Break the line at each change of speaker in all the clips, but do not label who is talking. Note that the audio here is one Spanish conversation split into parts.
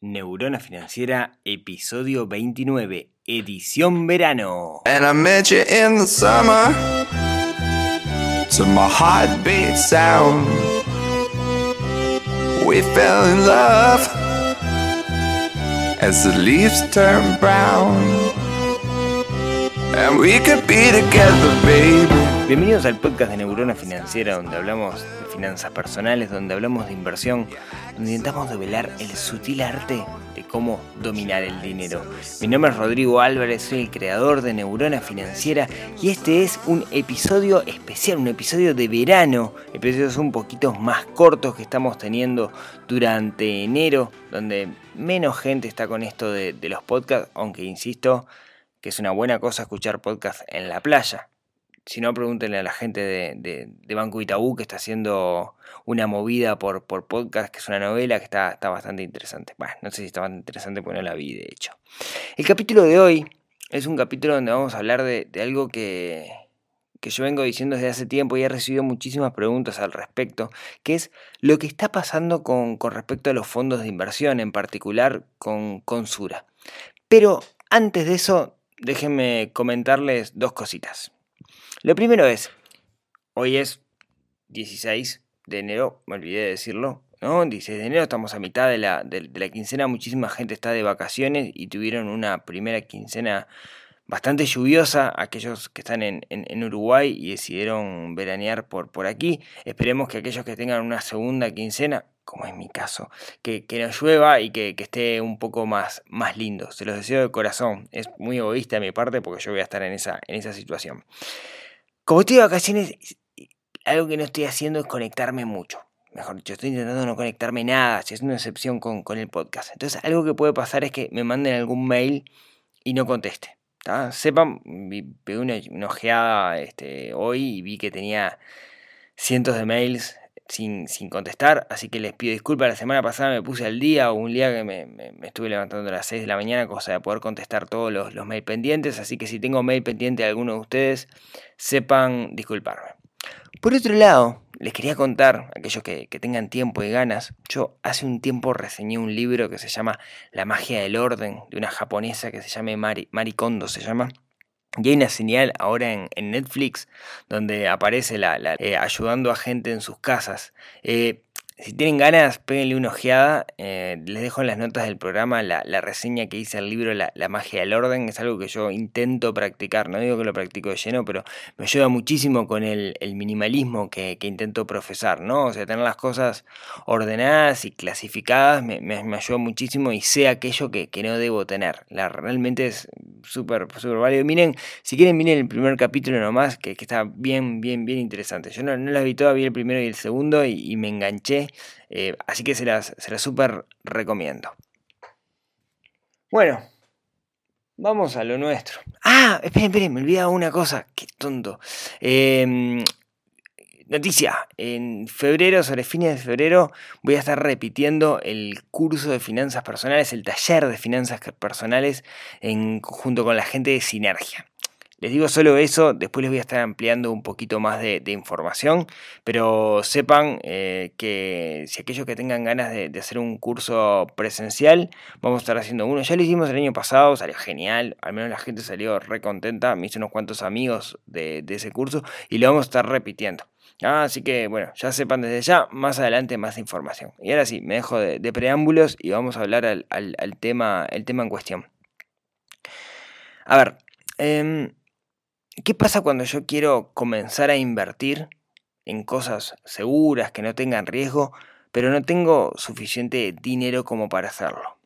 Neurona Financiera, episodio 29, edición verano.
And I met you in the summer to my heartbeat sound. We fell in love as the leaves turn brown. And we could be together, baby.
Bienvenidos al podcast de Neurona Financiera, donde hablamos finanzas personales, donde hablamos de inversión, donde intentamos develar el sutil arte de cómo dominar el dinero. Mi nombre es Rodrigo Álvarez, soy el creador de Neurona Financiera y este es un episodio especial, un episodio de verano, episodios un poquito más cortos que estamos teniendo durante enero, donde menos gente está con esto de, de los podcasts, aunque insisto que es una buena cosa escuchar podcasts en la playa si no, pregúntenle a la gente de, Banco Itaú que está haciendo una movida por, por podcast, que es una novela que está, está bastante interesante. Bueno, no sé si está bastante interesante porque no la vi, de hecho. El capítulo de hoy es un capítulo donde vamos a hablar de, algo que, que yo vengo diciendo desde hace tiempo y he recibido muchísimas preguntas al respecto, que es lo que está pasando con, con respecto a los fondos de inversión, en particular con, con Sura. Pero antes de eso, déjenme comentarles dos cositas. Lo primero es, hoy es 16 de enero, me olvidé de decirlo, ¿no? 16 de enero, estamos a mitad de la, de, la quincena, muchísima gente está de vacaciones y tuvieron una primera quincena bastante lluviosa, aquellos que están en, en, Uruguay y decidieron veranear por, por aquí. Esperemos que aquellos que tengan una segunda quincena, como es mi caso, que, que no llueva y que, que, esté un poco más, más lindo. Se los deseo de corazón. Es muy egoísta de mi parte porque yo voy a estar en esa, en esa situación. Como estoy de vacaciones, algo que no estoy haciendo es conectarme mucho. Mejor dicho, estoy intentando no conectarme nada, si es una excepción con, el podcast. Entonces, algo que puede pasar es que me manden algún mail y no conteste. Sepan, pegué una, una ojeada este, hoy y vi que tenía cientos de mails sin, contestar, así que les pido disculpas. La semana pasada me puse al día, o un día que me, estuve levantando a las 6 de la mañana, cosa de poder contestar todos los, los mail pendientes, así que si tengo mail pendiente de alguno de ustedes, sepan disculparme. Por otro lado, les quería contar, aquellos que, tengan tiempo y ganas, yo hace un tiempo reseñé un libro que se llama La magia del orden, de una japonesa que se llama Mari, Mari Kondo, se llama. Y hay una señal ahora en, Netflix donde aparece la, eh, ayudando a gente en sus casas. Eh, si tienen ganas, péguenle una ojeada. Eh, les dejo en las notas del programa la, reseña que hice el libro la, magia del orden. Es algo que yo intento practicar. No digo que lo practico de lleno, pero me ayuda muchísimo con el, minimalismo que, intento profesar. ¿no? O sea, tener las cosas ordenadas y clasificadas me, ayuda muchísimo y sé aquello que, no debo tener. La, realmente es súper súper válido. Miren, si quieren, miren el primer capítulo nomás, que, está bien, bien, bien interesante. Yo no, no lo vi todavía el primero y el segundo y me enganché eh, así que se las, se súper recomiendo. Bueno, vamos a lo nuestro. Ah, esperen, esperen, me olvidaba una cosa. Qué tonto. Em, noticia, en febrero, sobre fines de febrero, voy a estar repitiendo el curso de finanzas personales, el taller de finanzas personales, en, junto con la gente de Sinergia. Les digo solo eso, después les voy a estar ampliando un poquito más de, información, pero sepan eh, que si aquellos que tengan ganas de, hacer un curso presencial, vamos a estar haciendo uno. Ya lo hicimos el año pasado, salió genial, al menos la gente salió re contenta, me hice unos cuantos amigos de, ese curso y lo vamos a estar repitiendo. Así que bueno, ya sepan desde ya, más adelante más información. Y ahora sí, me dejo de, preámbulos y vamos a hablar al, tema, el tema en cuestión. A ver, eh, ¿Qué pasa cuando yo quiero comenzar a invertir en cosas seguras, que no tengan riesgo, pero no tengo suficiente dinero como para hacerlo?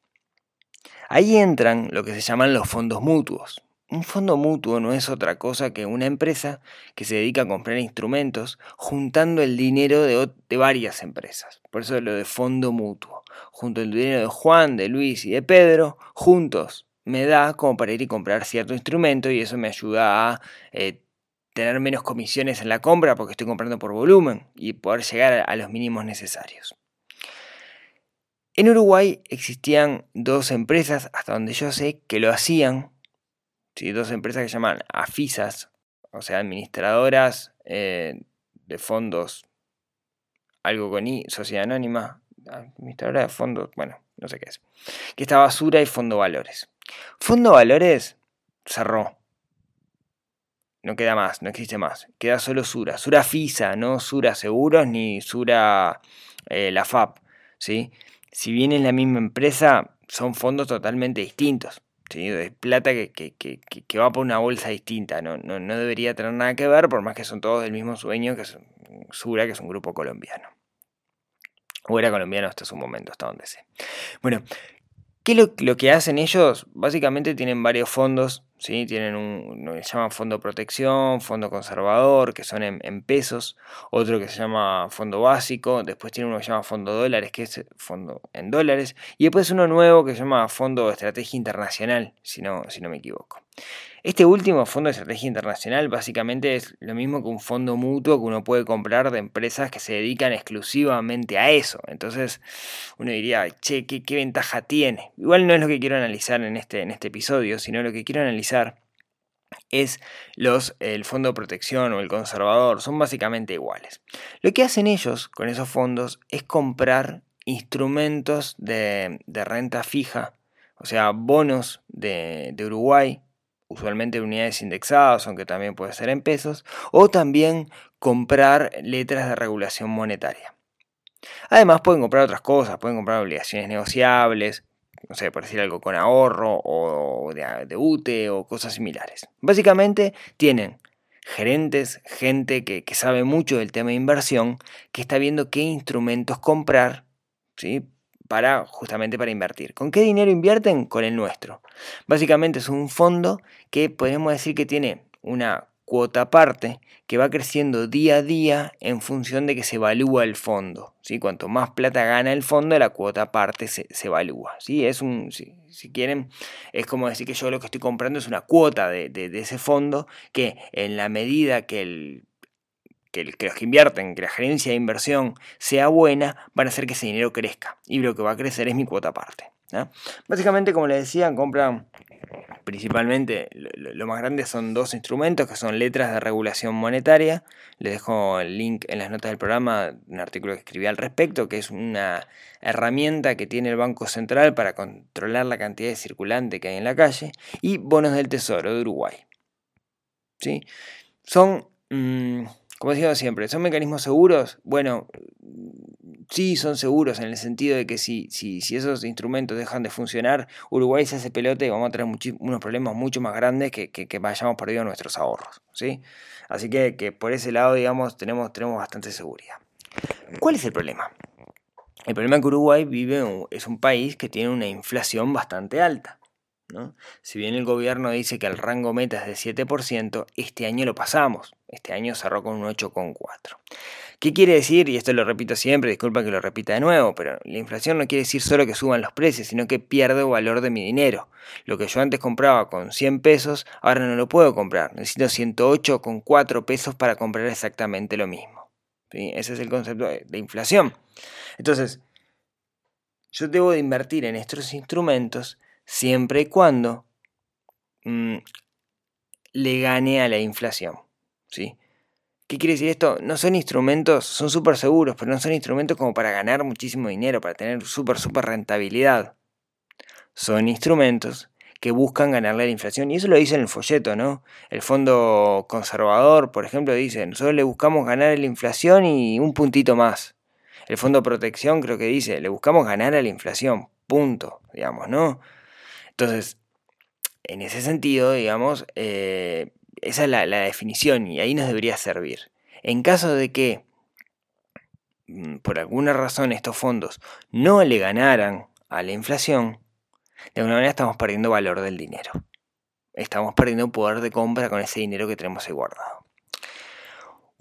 Ahí entran lo que se llaman los fondos mutuos. Un fondo mutuo no es otra cosa que una empresa que se dedica a comprar instrumentos juntando el dinero de, varias empresas. Por eso lo de fondo mutuo. Junto el dinero de Juan, de Luis y de Pedro, juntos me da como para ir y comprar cierto instrumento y eso me ayuda a eh, tener menos comisiones en la compra porque estoy comprando por volumen y poder llegar a los mínimos necesarios. En Uruguay existían dos empresas, hasta donde yo sé, que lo hacían. Dos empresas que se llaman AFISAS, o sea, administradoras eh, de fondos, algo con I, sociedad anónima, administradora de fondos, bueno, no sé qué es. Que estaba Sura y Fondo Valores. Fondo Valores cerró. No queda más, no existe más. Queda solo Sura. Sura FISA, no Sura Seguros ni Sura eh, la FAP. ¿sí? Si bien es la misma empresa, son fondos totalmente distintos. ¿sí? De plata que, que, va por una bolsa distinta. No, no, no, debería tener nada que ver, por más que son todos del mismo sueño, que es Sura, que es un grupo colombiano. O era colombiano hasta su momento, hasta donde sé. Bueno, ¿qué lo, lo que hacen ellos? Básicamente tienen varios fondos ¿sí? Tienen un, lo que se llama fondo protección, fondo conservador, que son en, pesos, otro que se llama fondo básico, después tiene uno que se llama fondo dólares, que es fondo en dólares, y después uno nuevo que se llama fondo estrategia internacional, si no, si no me equivoco. Este último fondo de estrategia internacional básicamente es lo mismo que un fondo mutuo que uno puede comprar de empresas que se dedican exclusivamente a eso. Entonces uno diría, che, ¿qué, ventaja tiene? Igual no es lo que quiero analizar en este, en este episodio, sino lo que quiero analizar es los, el fondo de protección o el conservador, son básicamente iguales. Lo que hacen ellos con esos fondos es comprar instrumentos de, renta fija, o sea, bonos de, de Uruguay usualmente unidades indexadas, aunque también puede ser en pesos, o también comprar letras de regulación monetaria. Además pueden comprar otras cosas, pueden comprar obligaciones negociables, no sé, por decir algo con ahorro o de, UTE o cosas similares. Básicamente tienen gerentes, gente que, que, sabe mucho del tema de inversión, que está viendo qué instrumentos comprar ¿sí? Para justamente para invertir. ¿Con qué dinero invierten? Con el nuestro. Básicamente es un fondo que podemos decir que tiene una cuota parte que va creciendo día a día en función de que se evalúa el fondo. ¿sí? Cuanto más plata gana el fondo, la cuota parte se, evalúa. ¿sí? Es un, si, quieren, es como decir que yo lo que estoy comprando es una cuota de ese fondo que en la medida que el que, los que invierten, que la gerencia de inversión sea buena, van a hacer que ese dinero crezca. Y lo que va a crecer es mi cuota aparte. Básicamente, como les decía, compran principalmente, lo, más grande son dos instrumentos que son letras de regulación monetaria. Les dejo el link en las notas del programa, un artículo que escribí al respecto, que es una herramienta que tiene el Banco Central para controlar la cantidad de circulante que hay en la calle. Y bonos del Tesoro de Uruguay. ¿Sí? Son... Mm, como decía siempre, ¿son mecanismos seguros? Bueno, sí son seguros en el sentido de que si, esos instrumentos dejan de funcionar, Uruguay se hace pelote y vamos a tener unos problemas mucho más grandes que, que, que vayamos perdiendo nuestros ahorros. ¿sí? Así que, por ese lado, digamos, tenemos, tenemos bastante seguridad. ¿Cuál es el problema? El problema es que Uruguay vive, es un país que tiene una inflación bastante alta. Si bien el gobierno dice que el rango meta es de 7%, este año lo pasamos. Este año cerró con un 8,4%. ¿Qué quiere decir? Y esto lo repito siempre, disculpa que lo repita de nuevo, pero la inflación no quiere decir solo que suban los precios, sino que pierdo valor de mi dinero. Lo que yo antes compraba con 100 pesos, ahora no lo puedo comprar. Necesito 108,4 pesos para comprar exactamente lo mismo. Ese es el concepto de inflación. Entonces, yo debo de invertir en estos instrumentos siempre y cuando mm, le gane a la inflación. ¿sí? ¿Qué quiere decir esto? No son instrumentos, son súper seguros, pero no son instrumentos como para ganar muchísimo dinero, para tener súper, súper rentabilidad. Son instrumentos que buscan ganarle a la inflación. Y eso lo dice en el folleto, ¿no? El fondo conservador, por ejemplo, dice, nosotros le buscamos ganar a la inflación y un puntito más. El fondo protección creo que dice, le buscamos ganar a la inflación, punto, digamos, ¿no? Entonces, en ese sentido, digamos, eh, esa es la, definición y ahí nos debería servir. En caso de que mm, por alguna razón estos fondos no le ganaran a la inflación, de alguna manera estamos perdiendo valor del dinero. Estamos perdiendo poder de compra con ese dinero que tenemos ahí guardado.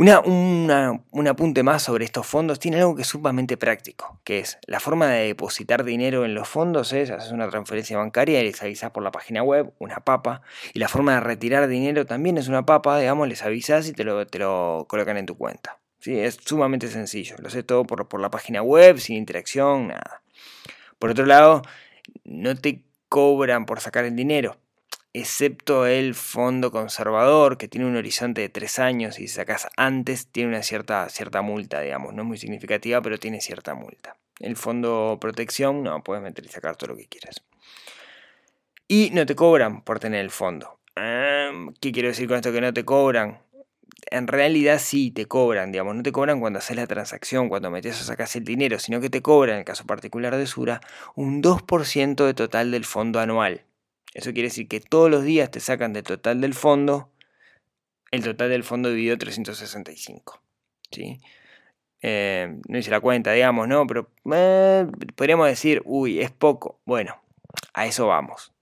Una, un apunte más sobre estos fondos tiene algo que es sumamente práctico, que es la forma de depositar dinero en los fondos es, haces una transferencia bancaria y les avisas por la página web, una papa, y la forma de retirar dinero también es una papa, digamos, les avisas y te lo, te lo colocan en tu cuenta. ¿sí? Es sumamente sencillo, lo sé todo por, por la página web, sin interacción, nada. Por otro lado, no te cobran por sacar el dinero excepto el fondo conservador, que tiene un horizonte de tres años y sacas antes, tiene una cierta, cierta multa, digamos. No es muy significativa, pero tiene cierta multa. el fondo protección, no, puedes meter y sacar todo lo que quieras. Y no te cobran por tener el fondo. ¿Qué quiero decir con esto que no te cobran? En realidad sí te cobran, digamos, no te cobran cuando haces la transacción, cuando metes o sacas el dinero, sino que te cobran, en el caso particular de Sura, un 2% de total del fondo anual. Eso quiere decir que todos los días te sacan del total del fondo el total del fondo dividido 365. ¿sí? Eh, no hice la cuenta, digamos, ¿no? Pero eh, podríamos decir, uy, es poco. Bueno, a eso vamos.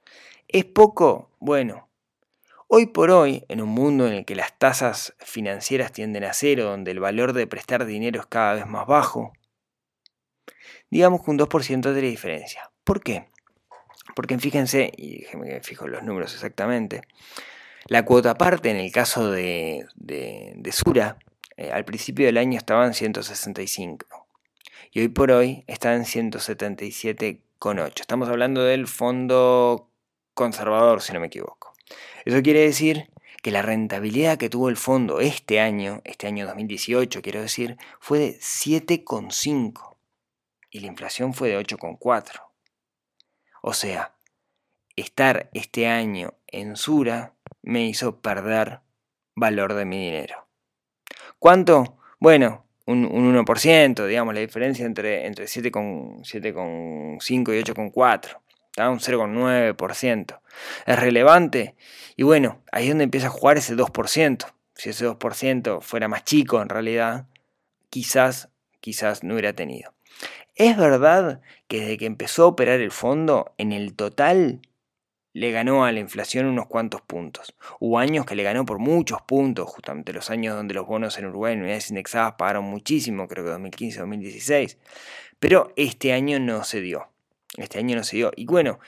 ¿Es poco? Bueno. Hoy por hoy, en un mundo en el que las tasas financieras tienden a cero, donde el valor de prestar dinero es cada vez más bajo, digamos que un 2% de la diferencia. ¿Por qué? Porque fíjense, y déjenme que fijo los números exactamente, la cuota parte en el caso de, de, Sura, eh, al principio del año estaba en 165 y hoy por hoy está en 177,8. Estamos hablando del fondo conservador, si no me equivoco. Eso quiere decir que la rentabilidad que tuvo el fondo este año, este año 2018 quiero decir, fue de 7,5 y la inflación fue de 8,4. O sea, estar este año en Sura me hizo perder valor de mi dinero. ¿Cuánto? Bueno, un, 1%, digamos, la diferencia entre, entre 7,5 y 8,4. Está un 0,9%. ¿Es relevante? Y bueno, ahí es donde empieza a jugar ese 2%. Si ese 2% fuera más chico en realidad, quizás, quizás no hubiera tenido. Es verdad que desde que empezó a operar el fondo, en el total le ganó a la inflación unos cuantos puntos. Hubo años que le ganó por muchos puntos, justamente los años donde los bonos en Uruguay en unidades indexadas pagaron muchísimo, creo que 2015-2016. Pero este año no se dio. Este año no se dio. Y bueno,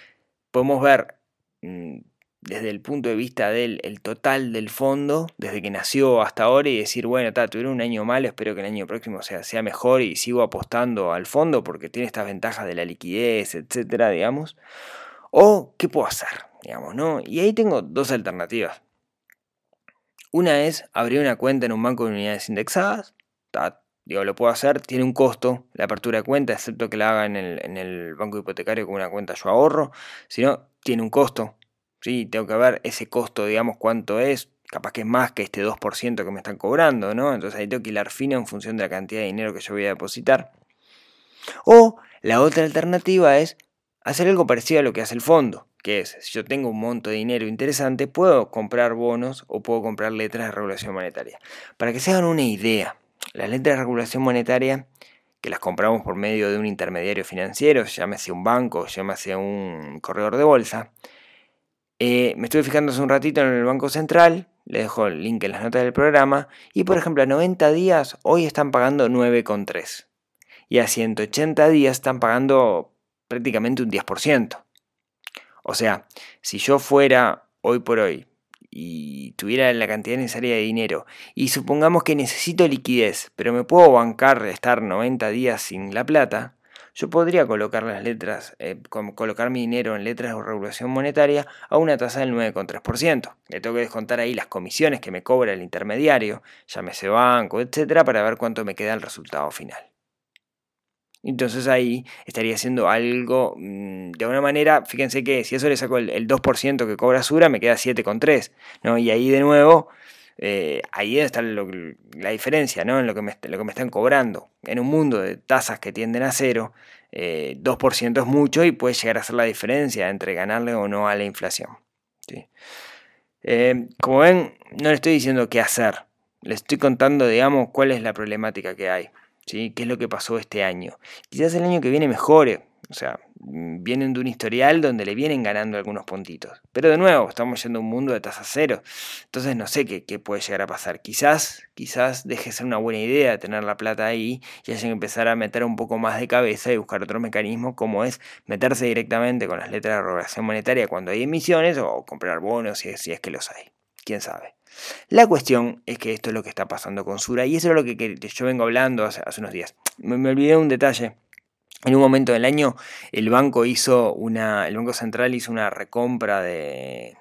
podemos ver mm, desde el punto de vista del el total del fondo, desde que nació hasta ahora, y decir, bueno, tuvieron un año malo, espero que el año próximo sea, sea mejor y sigo apostando al fondo porque tiene estas ventajas de la liquidez, etcétera, digamos. O, ¿qué puedo hacer? Digamos, ¿no? Y ahí tengo dos alternativas. Una es abrir una cuenta en un banco de unidades indexadas. Digo, lo puedo hacer, tiene un costo la apertura de cuenta, excepto que la haga en el, en el banco hipotecario con una cuenta yo ahorro. Si no, tiene un costo. Sí, tengo que ver ese costo, digamos, cuánto es. Capaz que es más que este 2% que me están cobrando, ¿no? Entonces ahí tengo que hilar fino en función de la cantidad de dinero que yo voy a depositar. O la otra alternativa es hacer algo parecido a lo que hace el fondo, que es, si yo tengo un monto de dinero interesante, puedo comprar bonos o puedo comprar letras de regulación monetaria. Para que se hagan una idea, las letras de regulación monetaria, que las compramos por medio de un intermediario financiero, llámese un banco, llámese un corredor de bolsa, eh, me estuve fijando hace un ratito en el Banco Central, le dejo el link en las notas del programa, y por ejemplo a 90 días hoy están pagando 9,3. Y a 180 días están pagando prácticamente un 10%. O sea, si yo fuera hoy por hoy y tuviera la cantidad necesaria de dinero y supongamos que necesito liquidez, pero me puedo bancar estar 90 días sin la plata, yo podría colocar las letras, eh, colocar mi dinero en letras de regulación monetaria a una tasa del 9,3%. Le tengo que descontar ahí las comisiones que me cobra el intermediario, llámese banco, etcétera, para ver cuánto me queda el resultado final. Entonces ahí estaría haciendo algo mm, de una manera, fíjense que si eso le saco el, 2% que cobra Sura, me queda 7,3, ¿no? Y ahí de nuevo, eh, ahí está la diferencia, ¿no? En lo que, me, están cobrando. En un mundo de tasas que tienden a cero, 2% eh, es mucho y puede llegar a ser la diferencia entre ganarle o no a la inflación. Eh, como ven, no le estoy diciendo qué hacer, le estoy contando, digamos, cuál es la problemática que hay. ¿Qué es lo que pasó este año? Quizás el año que viene mejore, o sea, vienen de un historial donde le vienen ganando algunos puntitos. Pero de nuevo, estamos yendo a un mundo de tasa cero. Entonces no sé qué, puede llegar a pasar. Quizás, quizás deje ser una buena idea tener la plata ahí y haya que empezar a meter un poco más de cabeza y buscar otro mecanismo como es meterse directamente con las letras de regulación monetaria cuando hay emisiones o comprar bonos si es que los hay. ¿Quién sabe? La cuestión es que esto es lo que está pasando con Sura y eso es lo que, yo vengo hablando hace, unos días. Me, me olvidé un detalle. En un momento del año el banco hizo una, el Banco Central hizo una recompra de,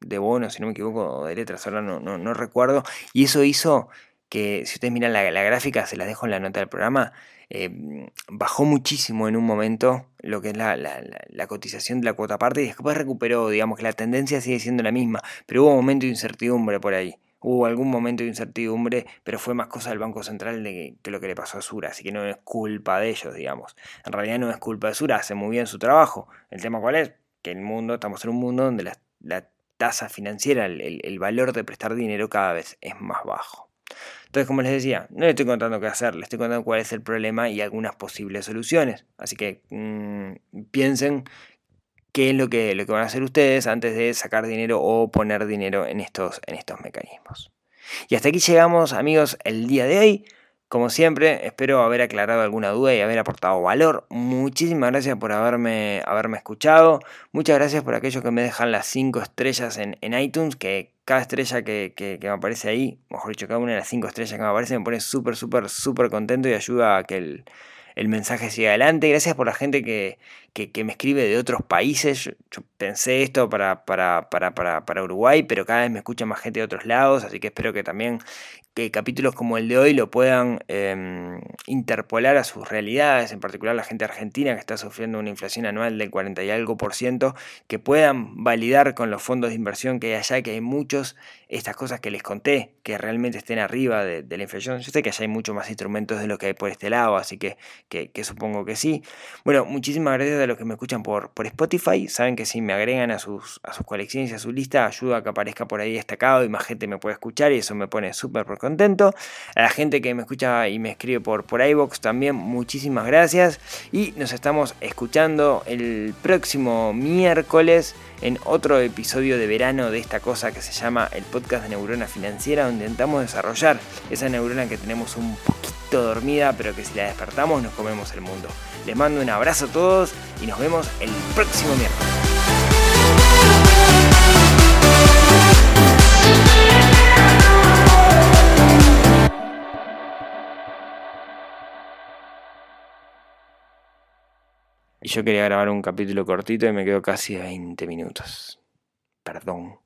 bonos, si no me equivoco, de letras, ahora no, no, no recuerdo, y eso hizo que, si ustedes miran la, la, gráfica, se las dejo en la nota del programa, eh, bajó muchísimo en un momento lo que es la, la, cotización de la cuota parte y después recuperó, digamos que la tendencia sigue siendo la misma, pero hubo un momento de incertidumbre por ahí. Hubo algún momento de incertidumbre, pero fue más cosa del Banco Central de que, lo que le pasó a Sura, así que no es culpa de ellos, digamos. En realidad no es culpa de Sura, hace muy bien su trabajo. ¿El tema cuál es? Que el mundo, estamos en un mundo donde la, tasa financiera, el valor de prestar dinero cada vez es más bajo. Entonces, como les decía, no le estoy contando qué hacer, les estoy contando cuál es el problema y algunas posibles soluciones. Así que mm, piensen qué es lo que, lo que van a hacer ustedes antes de sacar dinero o poner dinero en estos, en estos mecanismos. Y hasta aquí llegamos, amigos, el día de hoy. Como siempre, espero haber aclarado alguna duda y haber aportado valor. Muchísimas gracias por haberme, haberme escuchado. Muchas gracias por aquellos que me dejan las 5 estrellas en, en, iTunes, que cada estrella que, que, me aparece ahí, mejor dicho, cada una de las 5 estrellas que me aparece me pone súper, súper, súper contento y ayuda a que el, el mensaje siga adelante. Gracias por la gente que, que, me escribe de otros países. Yo, pensé esto para, para, para, para, Uruguay, pero cada vez me escucha más gente de otros lados, así que espero que también que capítulos como el de hoy lo puedan em, interpolar a sus realidades, en particular la gente argentina que está sufriendo una inflación anual del 40 y algo por ciento, que puedan validar con los fondos de inversión que hay allá, que hay muchos, estas cosas que les conté, que realmente estén arriba de, la inflación. Yo sé que allá hay muchos más instrumentos de lo que hay por este lado, así que, que, que supongo que sí. Bueno, muchísimas gracias a los que me escuchan por, por Spotify. Saben que si me agregan a sus, a sus colecciones y a su lista, ayuda a que aparezca por ahí destacado y más gente me puede escuchar y eso me pone súper contento. A la gente que me escucha y me escribe por, por iVoox también, muchísimas gracias. Y nos estamos escuchando el próximo miércoles en otro episodio de verano de esta cosa que se llama el podcast de neurona financiera, donde intentamos desarrollar esa neurona que tenemos un poquito dormida, pero que si la despertamos nos comemos el mundo. Les mando un abrazo a todos y nos vemos el próximo miércoles. Yo quería grabar un capítulo cortito y me quedo casi 20 minutos. Perdón.